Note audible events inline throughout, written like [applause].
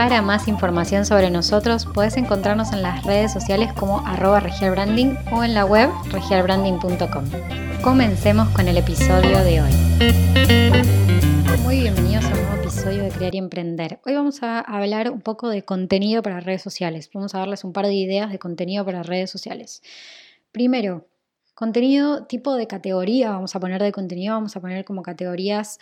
Para más información sobre nosotros puedes encontrarnos en las redes sociales como arroba regialbranding o en la web regialbranding.com. Comencemos con el episodio de hoy. Muy bienvenidos a un nuevo episodio de Crear y Emprender. Hoy vamos a hablar un poco de contenido para redes sociales. Vamos a darles un par de ideas de contenido para redes sociales. Primero, contenido tipo de categoría, vamos a poner de contenido, vamos a poner como categorías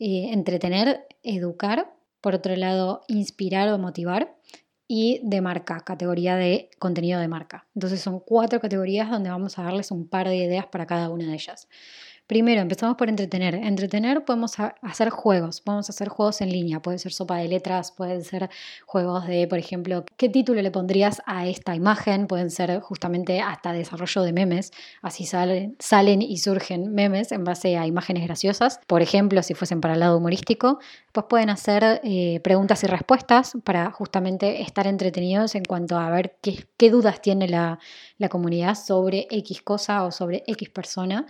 eh, entretener, educar, por otro lado, inspirar o motivar y de marca, categoría de contenido de marca. Entonces son cuatro categorías donde vamos a darles un par de ideas para cada una de ellas. Primero, empezamos por entretener. Entretener podemos hacer juegos, podemos hacer juegos en línea, puede ser sopa de letras, pueden ser juegos de, por ejemplo, ¿qué título le pondrías a esta imagen? Pueden ser justamente hasta desarrollo de memes, así salen, salen y surgen memes en base a imágenes graciosas. Por ejemplo, si fuesen para el lado humorístico, pues pueden hacer eh, preguntas y respuestas para justamente estar entretenidos en cuanto a ver qué, qué dudas tiene la, la comunidad sobre X cosa o sobre X persona.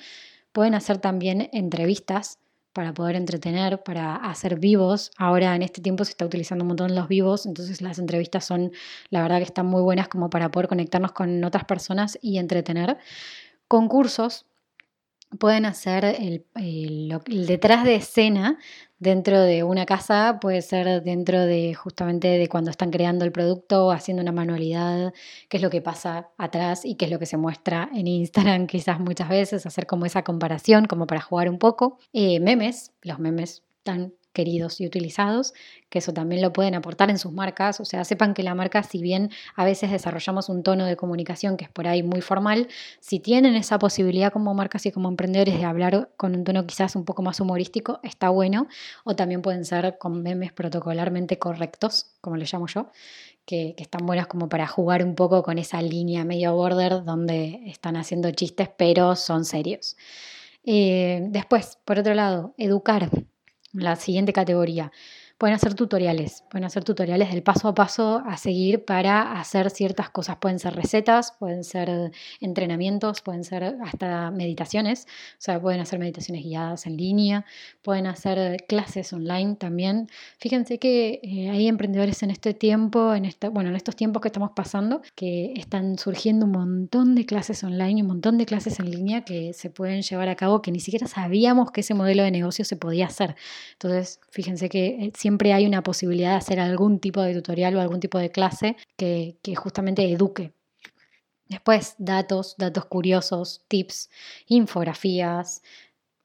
Pueden hacer también entrevistas para poder entretener, para hacer vivos. Ahora en este tiempo se está utilizando un montón los vivos, entonces las entrevistas son, la verdad que están muy buenas como para poder conectarnos con otras personas y entretener. Concursos, pueden hacer el, detrás de escena dentro de una casa, puede ser dentro de justamente de cuando están creando el producto, haciendo una manualidad, qué es lo que pasa atrás y qué es lo que se muestra en Instagram [laughs] quizás muchas veces, hacer como esa comparación, como para jugar un poco. Eh, memes, los memes tan queridos y utilizados, que eso también lo pueden aportar en sus marcas, o sea, sepan que la marca, si bien a veces desarrollamos un tono de comunicación que es por ahí muy formal, si tienen esa posibilidad como marcas y como emprendedores de hablar con un tono quizás un poco más humorístico, está bueno, o también pueden ser con memes protocolarmente correctos, como le llamo yo, que, están buenas como para jugar un poco con esa línea medio border donde están haciendo chistes pero son serios. Eh, después, por otro lado, educar la siguiente categoría. Pueden hacer tutoriales, pueden hacer tutoriales del paso a paso a seguir para hacer ciertas cosas. Pueden ser recetas, pueden ser entrenamientos, pueden ser hasta meditaciones, o sea, pueden hacer meditaciones guiadas en línea, pueden hacer clases online también. Fíjense que eh, hay emprendedores en este tiempo, en esta, bueno, en estos tiempos que estamos pasando, que están surgiendo un montón de clases online, un montón de clases en línea que se pueden llevar a cabo que ni siquiera sabíamos que ese modelo de negocio se podía hacer. Entonces, fíjense que siempre eh, siempre hay una posibilidad de hacer algún tipo de tutorial o algún tipo de clase que, justamente eduque. Después, datos, datos curiosos, tips, infografías,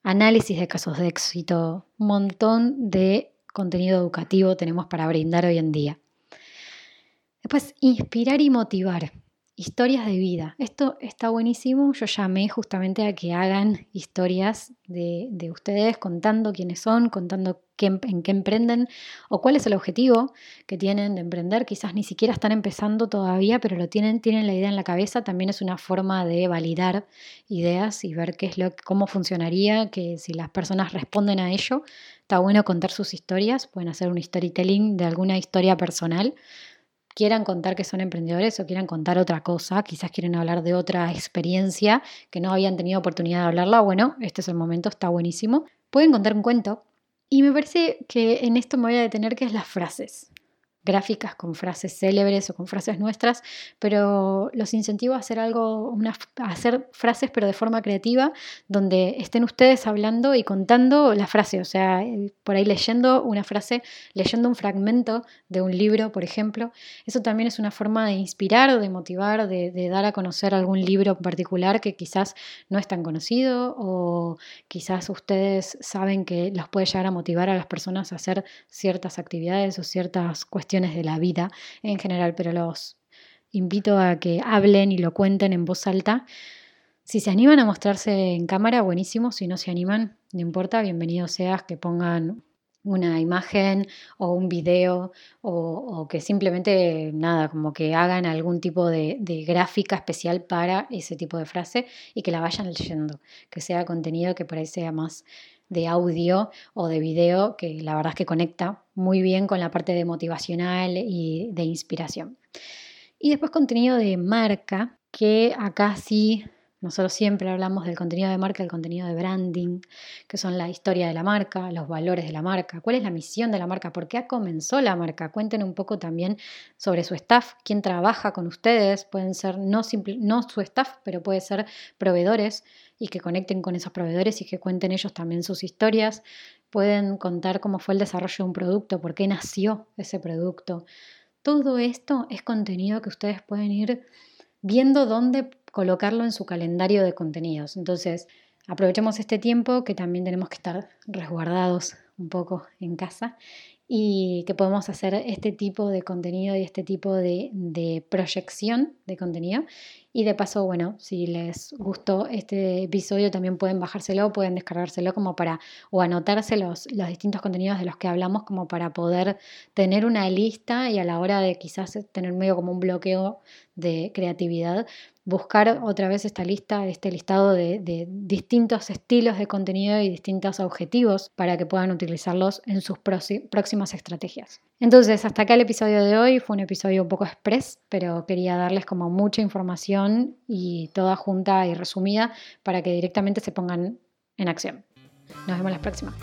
análisis de casos de éxito, un montón de contenido educativo tenemos para brindar hoy en día. Después, inspirar y motivar. Historias de vida. Esto está buenísimo. Yo llamé justamente a que hagan historias de, de ustedes contando quiénes son, contando en qué emprenden o cuál es el objetivo que tienen de emprender. Quizás ni siquiera están empezando todavía, pero lo tienen, tienen la idea en la cabeza. También es una forma de validar ideas y ver qué es lo, cómo funcionaría, que si las personas responden a ello, está bueno contar sus historias. Pueden hacer un storytelling de alguna historia personal quieran contar que son emprendedores o quieran contar otra cosa, quizás quieren hablar de otra experiencia que no habían tenido oportunidad de hablarla, bueno, este es el momento, está buenísimo. Pueden contar un cuento, y me parece que en esto me voy a detener, que es las frases gráficas con frases célebres o con frases nuestras, pero los incentivo a hacer algo, a hacer frases pero de forma creativa, donde estén ustedes hablando y contando la frase, o sea, por ahí leyendo una frase, leyendo un fragmento de un libro, por ejemplo. Eso también es una forma de inspirar, de motivar, de, de dar a conocer algún libro en particular que quizás no es tan conocido o quizás ustedes saben que los puede llegar a motivar a las personas a hacer ciertas actividades o ciertas cuestiones de la vida en general, pero los invito a que hablen y lo cuenten en voz alta. Si se animan a mostrarse en cámara, buenísimo. Si no se animan, no importa, bienvenido seas que pongan una imagen o un video o, que simplemente nada, como que hagan algún tipo de, gráfica especial para ese tipo de frase y que la vayan leyendo, que sea contenido que por ahí sea más de audio o de video, que la verdad es que conecta muy bien con la parte de motivacional y de inspiración. Y después contenido de marca, que acá sí nosotros siempre hablamos del contenido de marca, el contenido de branding, que son la historia de la marca, los valores de la marca, cuál es la misión de la marca, por qué comenzó la marca. Cuenten un poco también sobre su staff, quién trabaja con ustedes, pueden ser no, no su staff, pero puede ser proveedores y que conecten con esos proveedores y que cuenten ellos también sus historias. Pueden contar cómo fue el desarrollo de un producto, por qué nació ese producto. Todo esto es contenido que ustedes pueden ir viendo dónde colocarlo en su calendario de contenidos. Entonces, aprovechemos este tiempo que también tenemos que estar resguardados un poco en casa y que podemos hacer este tipo de contenido y este tipo de, de, proyección de contenido. Y de paso, bueno, si les gustó este episodio, también pueden bajárselo, pueden descargárselo como para, o anotarse los, distintos contenidos de los que hablamos como para poder tener una lista y a la hora de quizás tener medio como un bloqueo de creatividad, buscar otra vez esta lista, este listado de, distintos estilos de contenido y distintos objetivos para que puedan utilizarlos en sus estrategias. Entonces, hasta acá el episodio de hoy. Fue un episodio un poco express, pero quería darles como mucha información y toda junta y resumida para que directamente se pongan en acción. Nos vemos la próxima.